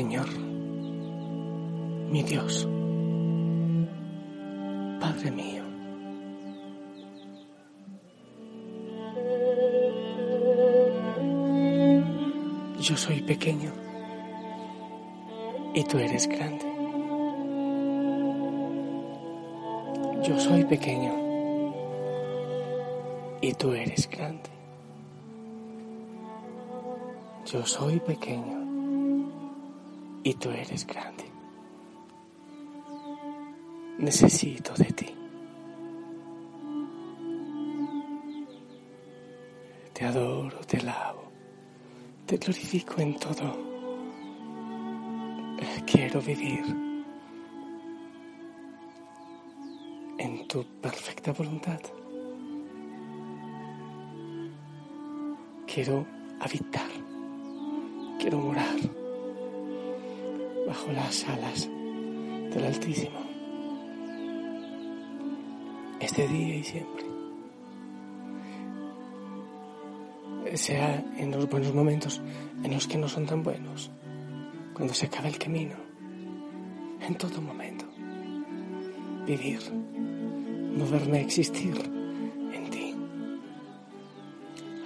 Señor, mi Dios, Padre mío, yo soy pequeño y tú eres grande. Yo soy pequeño y tú eres grande. Yo soy pequeño y tú eres grande. Necesito de ti. Te adoro, te alabo, te glorifico en todo. Quiero vivir en tu perfecta voluntad. Quiero habitar, quiero morar bajo las alas del Altísimo, este día y siempre. Sea en los buenos momentos, en los que no son tan buenos, cuando se acaba el camino, en todo momento. Vivir, moverme, existir en ti.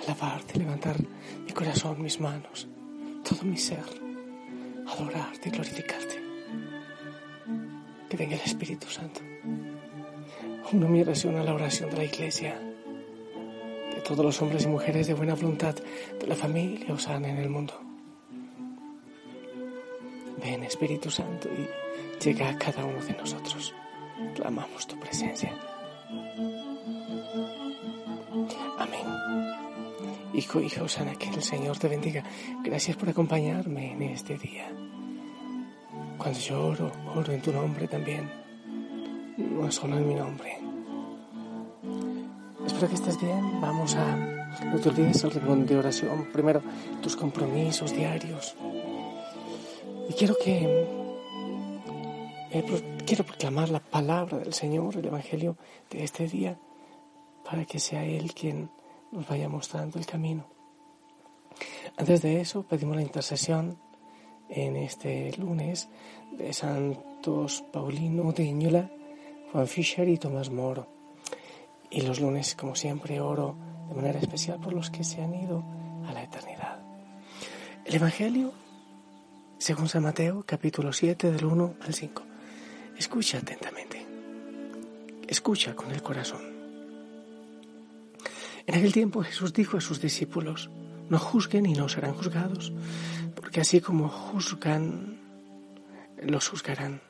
Alabarte, levantar mi corazón, mis manos, todo mi ser adorarte y glorificarte. Que venga el Espíritu Santo. Una mi oración a la oración de la Iglesia, de todos los hombres y mujeres de buena voluntad, de la familia Osana en el mundo. Ven Espíritu Santo y llega a cada uno de nosotros. Clamamos tu presencia. Hijo, hija Osana, que el Señor te bendiga. Gracias por acompañarme en este día. Cuando yo oro, oro en tu nombre también. No solo en mi nombre. Espero que estés bien. Vamos a... No te olvides el rincón de oración. Primero, tus compromisos diarios. Y quiero que... eh, quiero proclamar la palabra del Señor, el Evangelio de este día, para que sea Él quien nos vaya mostrando el camino. Antes de eso, pedimos la intercesión en este lunes de Santos Paulino de Iñola, Juan Fischer y Tomás Moro. Y los lunes, como siempre, oro de manera especial por los que se han ido a la eternidad. El Evangelio, según San Mateo, capítulo 7, del 1 al 5. Escucha atentamente. Escucha con el corazón. En aquel tiempo Jesús dijo a sus discípulos, no juzguen y no serán juzgados, porque así como juzgan, los juzgarán,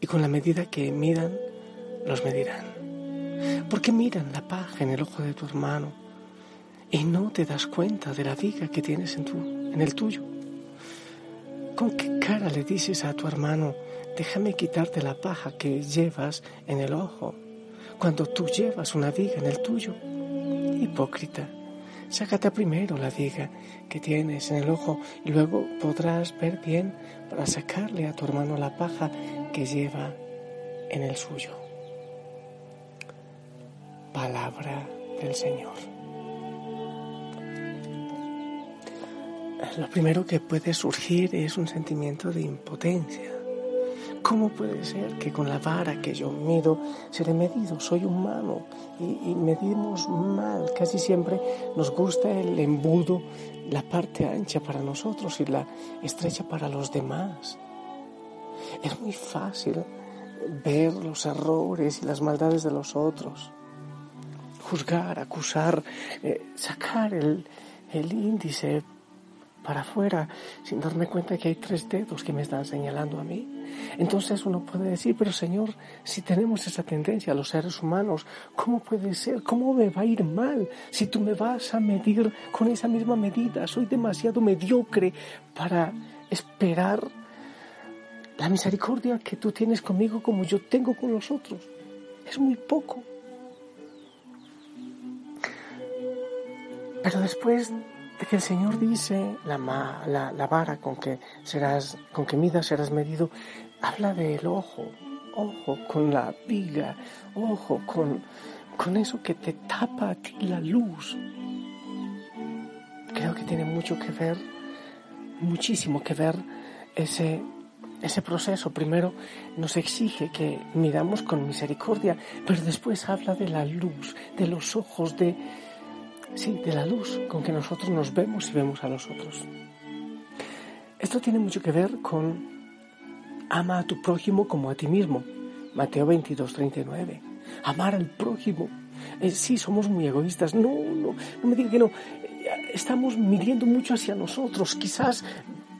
y con la medida que midan, los medirán. Porque miran la paja en el ojo de tu hermano y no te das cuenta de la viga que tienes en, tu, en el tuyo. ¿Con qué cara le dices a tu hermano, déjame quitarte la paja que llevas en el ojo, cuando tú llevas una viga en el tuyo? Hipócrita, sácate primero la viga que tienes en el ojo y luego podrás ver bien para sacarle a tu hermano la paja que lleva en el suyo. Palabra del Señor. Lo primero que puede surgir es un sentimiento de impotencia. ¿Cómo puede ser que con la vara que yo mido seré medido? Soy humano y, y, medimos mal. Casi siempre nos gusta el embudo, la parte ancha para nosotros y la estrecha para los demás. Es muy fácil ver los errores y las maldades de los otros, juzgar, acusar, eh, sacar el, el índice para afuera sin darme cuenta que hay tres dedos que me están señalando a mí. Entonces uno puede decir, pero Señor, si tenemos esa tendencia los seres humanos, ¿cómo puede ser? ¿Cómo me va a ir mal si tú me vas a medir con esa misma medida? Soy demasiado mediocre para esperar la misericordia que tú tienes conmigo como yo tengo con los otros. Es muy poco. Pero después de que el Señor dice la, la, vara con que serás, con que midas serás medido, habla del ojo, ojo con la viga, ojo con, con eso que te tapa a ti la luz. Creo que tiene mucho que ver, muchísimo que ver ese, ese proceso. Primero nos exige que miramos con misericordia, pero después habla de la luz, de los ojos, de sí, de la luz con que nosotros nos vemos y vemos a los otros. Esto tiene mucho que ver con ama a tu prójimo como a ti mismo. Mateo 22, 39. Amar al prójimo. Eh, sí, somos muy egoístas. No, no, no me diga que no. Eh, estamos midiendo mucho hacia nosotros. Quizás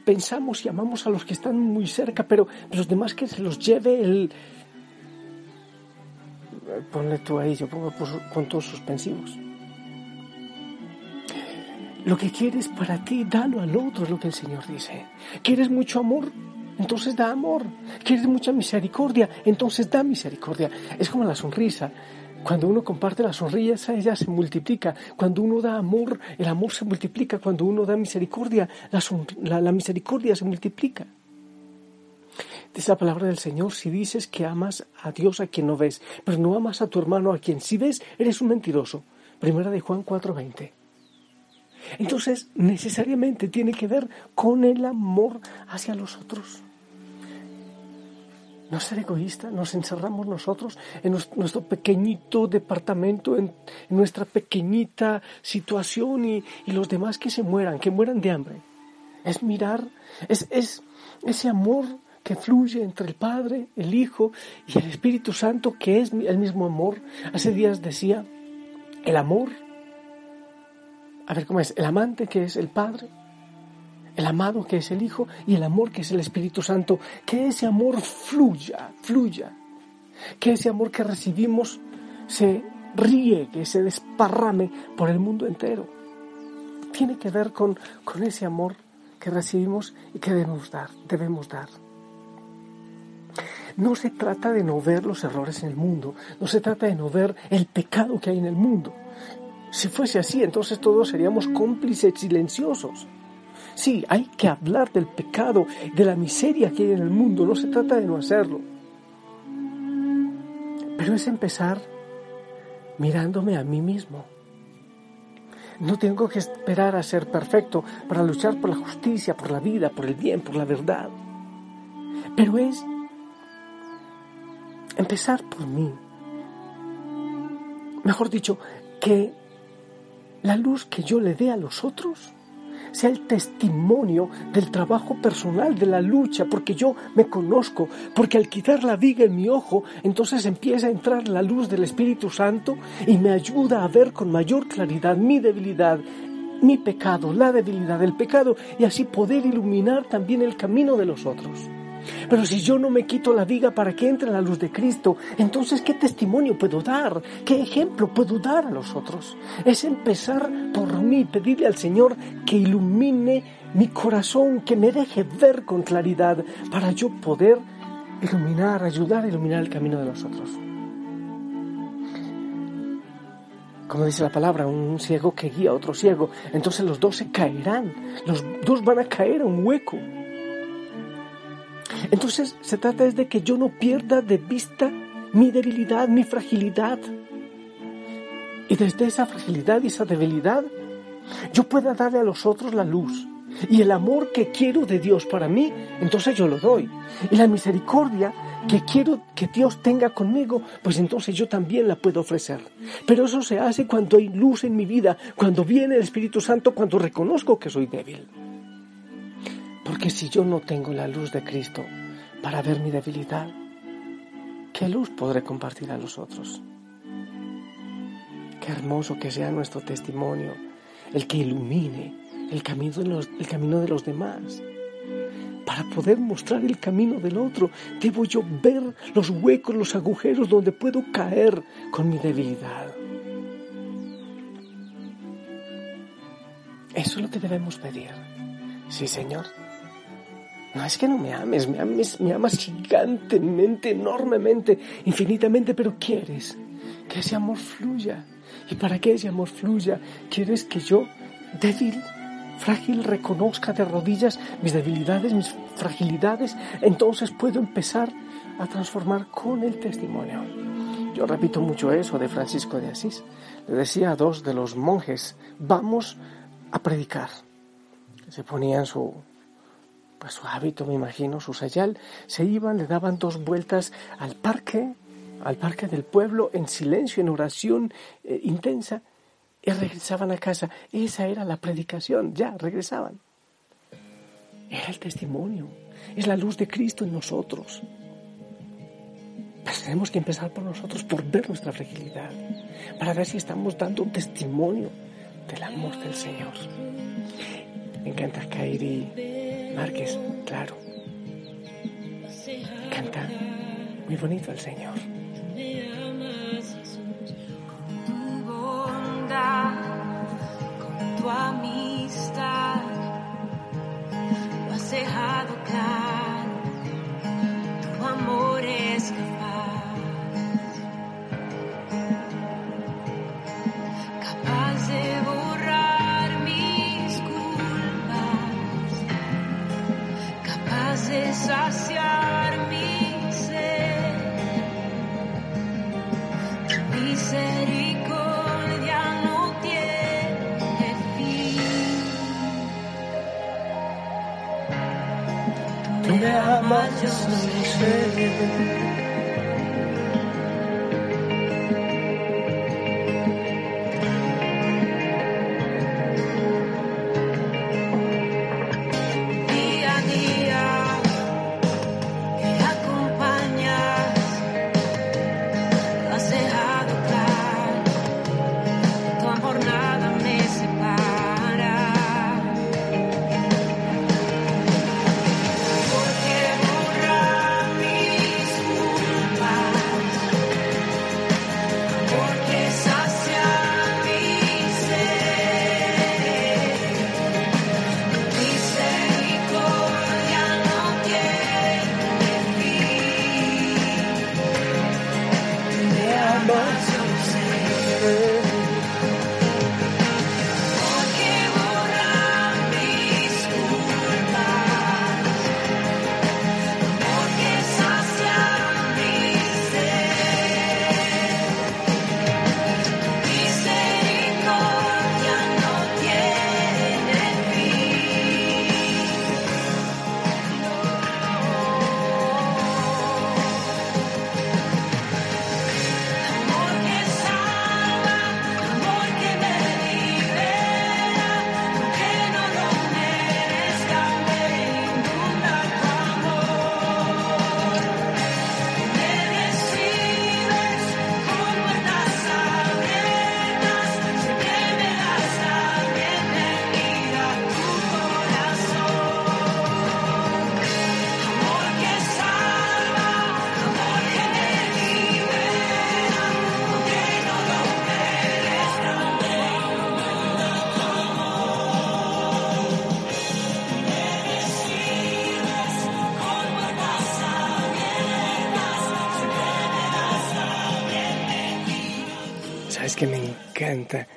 pensamos y amamos a los que están muy cerca, pero los demás que se los lleve el... Eh, ponle tú ahí, yo pongo puntos suspensivos. Lo que quieres para ti, dalo al otro, es lo que el Señor dice. ¿Quieres mucho amor? Entonces da amor. ¿Quieres mucha misericordia? Entonces da misericordia. Es como la sonrisa. Cuando uno comparte la sonrisa, ella se multiplica. Cuando uno da amor, el amor se multiplica. Cuando uno da misericordia, la, misericordia se multiplica. Dice la palabra del Señor, si dices que amas a Dios a quien no ves, pero no amas a tu hermano a quien sí ves, eres un mentiroso. Primera de Juan 4:20. Entonces, necesariamente tiene que ver con el amor hacia los otros. No ser egoísta, nos encerramos nosotros en nuestro pequeñito departamento, en, nuestra pequeñita situación y, los demás que se mueran, que mueran de hambre. Es mirar, es, es ese amor que fluye entre el Padre, el Hijo y el Espíritu Santo, que es el mismo amor. Hace días decía, el amor a ver cómo es, el amante que es el Padre, el amado que es el Hijo y el amor que es el Espíritu Santo, que ese amor fluya, fluya, que ese amor que recibimos se riegue, se desparrame por el mundo entero. Tiene que ver con, con ese amor que recibimos y que debemos dar, debemos dar. No se trata de no ver los errores en el mundo, no se trata de no ver el pecado que hay en el mundo, si fuese así, entonces todos seríamos cómplices silenciosos. Sí, hay que hablar del pecado, de la miseria que hay en el mundo, no se trata de no hacerlo. Pero es empezar mirándome a mí mismo. No tengo que esperar a ser perfecto para luchar por la justicia, por la vida, por el bien, por la verdad. Pero es empezar por mí. Mejor dicho, que la luz que yo le dé a los otros sea el testimonio del trabajo personal, de la lucha, porque yo me conozco, porque al quitar la viga en mi ojo, entonces empieza a entrar la luz del Espíritu Santo y me ayuda a ver con mayor claridad mi debilidad, mi pecado, la debilidad del pecado, y así poder iluminar también el camino de los otros. Pero si yo no me quito la viga para que entre la luz de Cristo, entonces ¿qué testimonio puedo dar? ¿Qué ejemplo puedo dar a los otros? Es empezar por mí, pedirle al Señor que ilumine mi corazón, que me deje ver con claridad para yo poder iluminar, ayudar a iluminar el camino de los otros. Como dice la palabra, un ciego que guía a otro ciego, entonces los dos se caerán, los dos van a caer a un hueco. Entonces se trata es de que yo no pierda de vista mi debilidad, mi fragilidad. Y desde esa fragilidad y esa debilidad, yo pueda darle a los otros la luz. Y el amor que quiero de Dios para mí, entonces yo lo doy. Y la misericordia que quiero que Dios tenga conmigo, pues entonces yo también la puedo ofrecer. Pero eso se hace cuando hay luz en mi vida, cuando viene el Espíritu Santo, cuando reconozco que soy débil. Porque si yo no tengo la luz de Cristo para ver mi debilidad, ¿qué luz podré compartir a los otros? Qué hermoso que sea nuestro testimonio, el que ilumine el camino de los, el camino de los demás. Para poder mostrar el camino del otro, debo yo ver los huecos, los agujeros donde puedo caer con mi debilidad. Eso es lo que debemos pedir. Sí, Señor. No es que no me ames, me ames, me amas gigantemente, enormemente, infinitamente, pero quieres que ese amor fluya. Y para que ese amor fluya, quieres que yo, débil, frágil, reconozca de rodillas mis debilidades, mis fragilidades, entonces puedo empezar a transformar con el testimonio. Yo repito mucho eso de Francisco de Asís. Le decía a dos de los monjes, vamos a predicar. Se ponían su, pues su hábito, me imagino, su sayal, se iban, le daban dos vueltas al parque, al parque del pueblo, en silencio, en oración eh, intensa, y regresaban a casa. Esa era la predicación, ya, regresaban. Era el testimonio, es la luz de Cristo en nosotros. Pues tenemos que empezar por nosotros, por ver nuestra fragilidad, para ver si estamos dando un testimonio del amor del Señor. Me encanta Kairi Márquez, claro. Canta muy bonito el Señor. tu bondad, con tu amistad, lo has dejado claro, encanta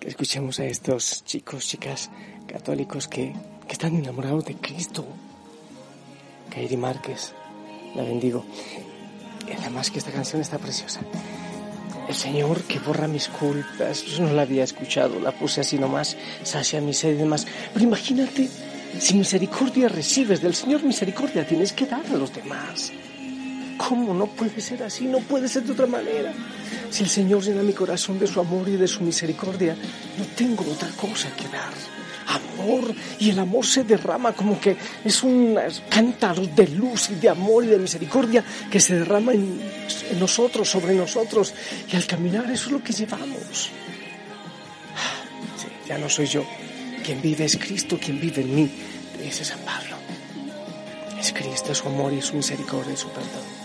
que escuchemos a estos chicos, chicas católicos que, que están enamorados de Cristo? Kairi Márquez, la bendigo. Y además que esta canción está preciosa. El Señor que borra mis culpas, yo no la había escuchado, la puse así nomás, sacia mi sed y demás. Pero imagínate, si misericordia recibes del Señor, misericordia tienes que dar a los demás. ¿Cómo no puede ser así? No puede ser de otra manera. Si el Señor llena mi corazón de su amor y de su misericordia, no tengo otra cosa que dar. Amor, y el amor se derrama como que es un cántaro de luz y de amor y de misericordia que se derrama en, nosotros, sobre nosotros. Y al caminar eso es lo que llevamos. Ya no soy yo. Quien vive es Cristo, quien vive en mí, dice San Pablo. Es Cristo, su amor y su misericordia y su perdón.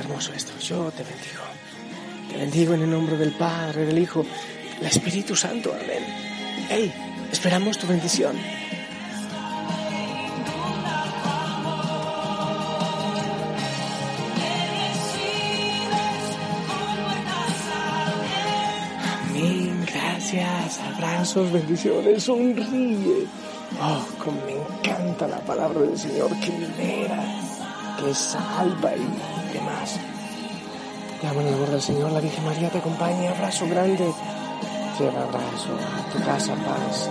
Hermoso esto. Yo te bendigo. Te bendigo en el nombre del Padre, del Hijo, del Espíritu Santo. Amén. Hey, esperamos tu bendición. Amén, gracias, abrazos, bendiciones, sonríe. Oh, como me encanta la palabra del Señor que libera, que salva y demás. En el amor del Señor, la Virgen María te acompaña, abrazo grande. Lleva abrazo tu casa, paz,